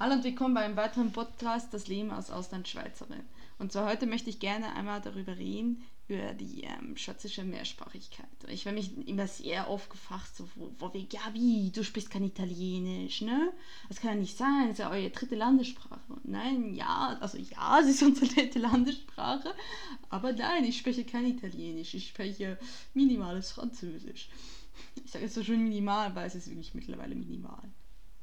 Hallo und willkommen bei einem weiteren Podcast Das Leben als Auslandschweizerin. Und zwar heute möchte ich gerne einmal darüber reden, über die ähm, schwätzische Mehrsprachigkeit. Ich werde mich immer sehr oft gefragt, so, wo, wo wie, du sprichst kein Italienisch, ne? Das kann ja nicht sein, das ist ja eure dritte Landessprache. nein, ja, also ja, es ist unsere dritte Landessprache, aber nein, ich spreche kein Italienisch, ich spreche minimales Französisch. Ich sage jetzt so schön minimal, weil es ist wirklich mittlerweile minimal.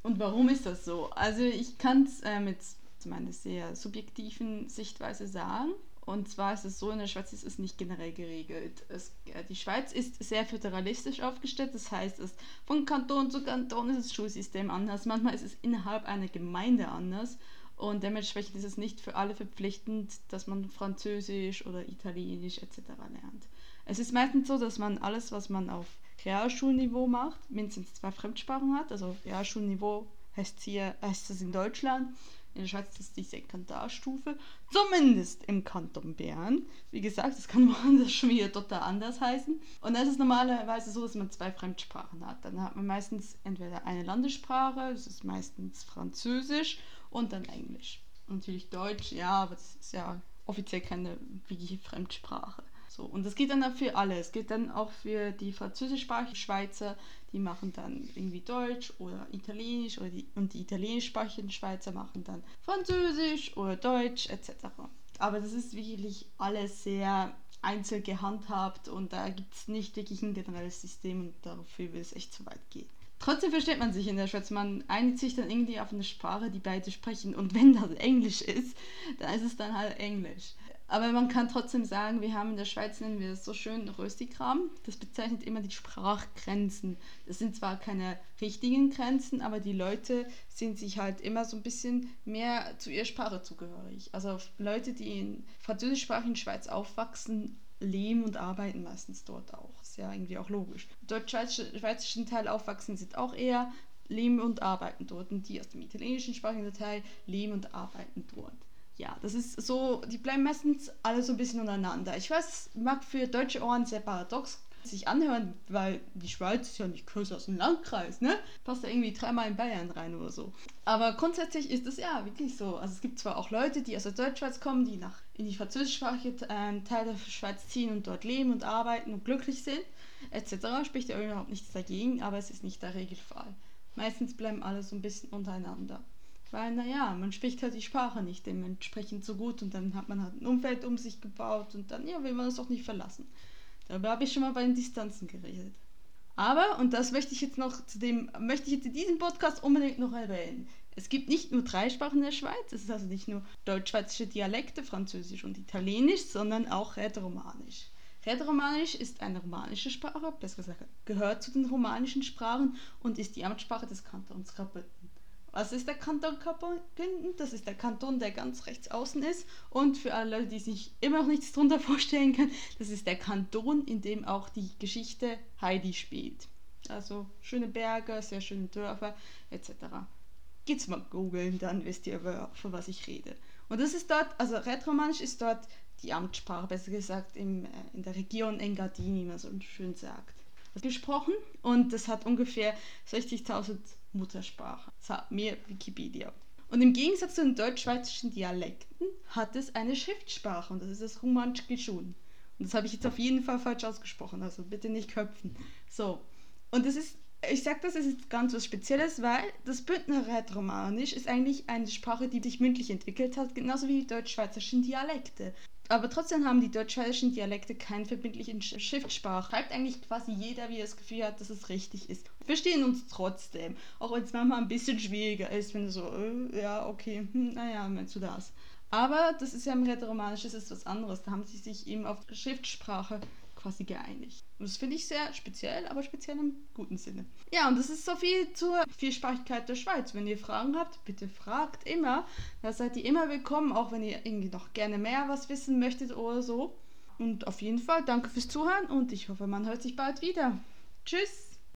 Und warum ist das so? Also ich kann es äh, mit meiner sehr subjektiven Sichtweise sagen. Und zwar ist es so, in der Schweiz ist es nicht generell geregelt. Es, äh, die Schweiz ist sehr föderalistisch aufgestellt, das heißt, es, von Kanton zu Kanton ist das Schulsystem anders. Manchmal ist es innerhalb einer Gemeinde anders. Und dementsprechend ist es nicht für alle verpflichtend, dass man Französisch oder Italienisch etc. lernt. Es ist meistens so, dass man alles, was man auf Realschulniveau macht, mindestens zwei Fremdsprachen hat. Also Realschulniveau heißt hier, heißt es in Deutschland. In der Schweiz ist es die Sekundarstufe, zumindest im Kanton Bern. Wie gesagt, das kann woanders schon wieder total anders heißen. Und da ist normalerweise so, dass man zwei Fremdsprachen hat. Dann hat man meistens entweder eine Landessprache, das ist meistens Französisch und dann Englisch. natürlich Deutsch, ja, aber das ist ja offiziell keine wirkliche Fremdsprache. So, und das geht dann für alle. Es geht dann auch für die französischsprachigen Schweizer, die machen dann irgendwie Deutsch oder Italienisch oder die, und die italienischsprachigen Schweizer machen dann Französisch oder Deutsch etc. Aber das ist wirklich alles sehr einzeln gehandhabt und da gibt es nicht wirklich ein generelles System und dafür will es echt zu weit gehen. Trotzdem versteht man sich in der Schweiz. Man einigt sich dann irgendwie auf eine Sprache, die beide sprechen. Und wenn das Englisch ist, dann ist es dann halt Englisch. Aber man kann trotzdem sagen, wir haben in der Schweiz, nennen wir es so schön, Röstigramm. Das bezeichnet immer die Sprachgrenzen. Das sind zwar keine richtigen Grenzen, aber die Leute sind sich halt immer so ein bisschen mehr zu ihrer Sprache zugehörig. Also Leute, die in französischsprachigen Schweiz aufwachsen, leben und arbeiten meistens dort auch. Ist ja irgendwie auch logisch. Deutsch-schweizerischen Teil aufwachsen sind auch eher leben und arbeiten dort. Und die aus dem italienischen sprachigen Teil leben und arbeiten dort ja, das ist so, die bleiben meistens alle so ein bisschen untereinander. Ich weiß, mag für deutsche Ohren sehr paradox sich anhören, weil die Schweiz ist ja nicht größer als ein Landkreis, ne? Passt ja irgendwie dreimal in Bayern rein oder so. Aber grundsätzlich ist es ja wirklich so. Also es gibt zwar auch Leute, die aus der Deutschschweiz kommen, die nach in die französischsprachige äh, Teil der Schweiz ziehen und dort leben und arbeiten und glücklich sind, etc. Spricht ja überhaupt nichts dagegen, aber es ist nicht der Regelfall. Meistens bleiben alle so ein bisschen untereinander. Weil, naja, man spricht halt die Sprache nicht dementsprechend so gut und dann hat man halt ein Umfeld um sich gebaut und dann, ja, will man es auch nicht verlassen. Darüber habe ich schon mal bei den Distanzen geredet. Aber, und das möchte ich jetzt noch zu dem, möchte ich jetzt in diesem Podcast unbedingt noch erwähnen. Es gibt nicht nur drei Sprachen in der Schweiz, es ist also nicht nur deutsch-schweizische Dialekte, Französisch und Italienisch, sondern auch Rätoromanisch. Rätoromanisch ist eine romanische Sprache, besser gesagt gehört zu den romanischen Sprachen und ist die Amtssprache des Kantons Graubünden. Was ist der Kanton Graubünden? Das ist der Kanton, der ganz rechts außen ist. Und für alle Leute, die sich immer noch nichts darunter vorstellen können, das ist der Kanton, in dem auch die Geschichte Heidi spielt. Also schöne Berge, sehr schöne Dörfer etc. Geht's mal googeln, dann wisst ihr, von was ich rede. Und das ist dort, also Rätoromanisch ist dort die Amtssprache, besser gesagt im, äh, in der Region Engadin, wie man so schön sagt, gesprochen. Und das hat ungefähr 60.000 Muttersprache, sagt mir Wikipedia. Und im Gegensatz zu den deutsch-schweizerischen Dialekten hat es eine Schriftsprache und das ist das Romansch Geschun. Und das habe ich jetzt auf jeden Fall falsch ausgesprochen, also bitte nicht köpfen. So, und das ist, ich sage das, es ist ganz was Spezielles, weil das Bündner Rätoromanisch ist eigentlich eine Sprache, die sich mündlich entwickelt hat, genauso wie die deutsch-schweizerischen Dialekte. Aber trotzdem haben die deutsch-schweizerischen Dialekte keinen verbindlichen Schriftsprache. Schreibt eigentlich quasi jeder, wie er das Gefühl hat, dass es richtig ist. Wir verstehen uns trotzdem. Auch wenn es manchmal ein bisschen schwieriger ist, wenn du so, äh, ja, okay, hm, naja, meinst du das. Aber das ist ja im Rätoromanisch, das ist was anderes. Da haben sie sich eben auf Schriftsprache quasi geeinigt. Und das finde ich sehr speziell, aber speziell im guten Sinne. Ja, und das ist so viel zur Vielsprachigkeit der Schweiz. Wenn ihr Fragen habt, bitte fragt immer. Da seid ihr immer willkommen, auch wenn ihr irgendwie noch gerne mehr was wissen möchtet oder so. Und auf jeden Fall danke fürs Zuhören und ich hoffe, man hört sich bald wieder. Tschüss!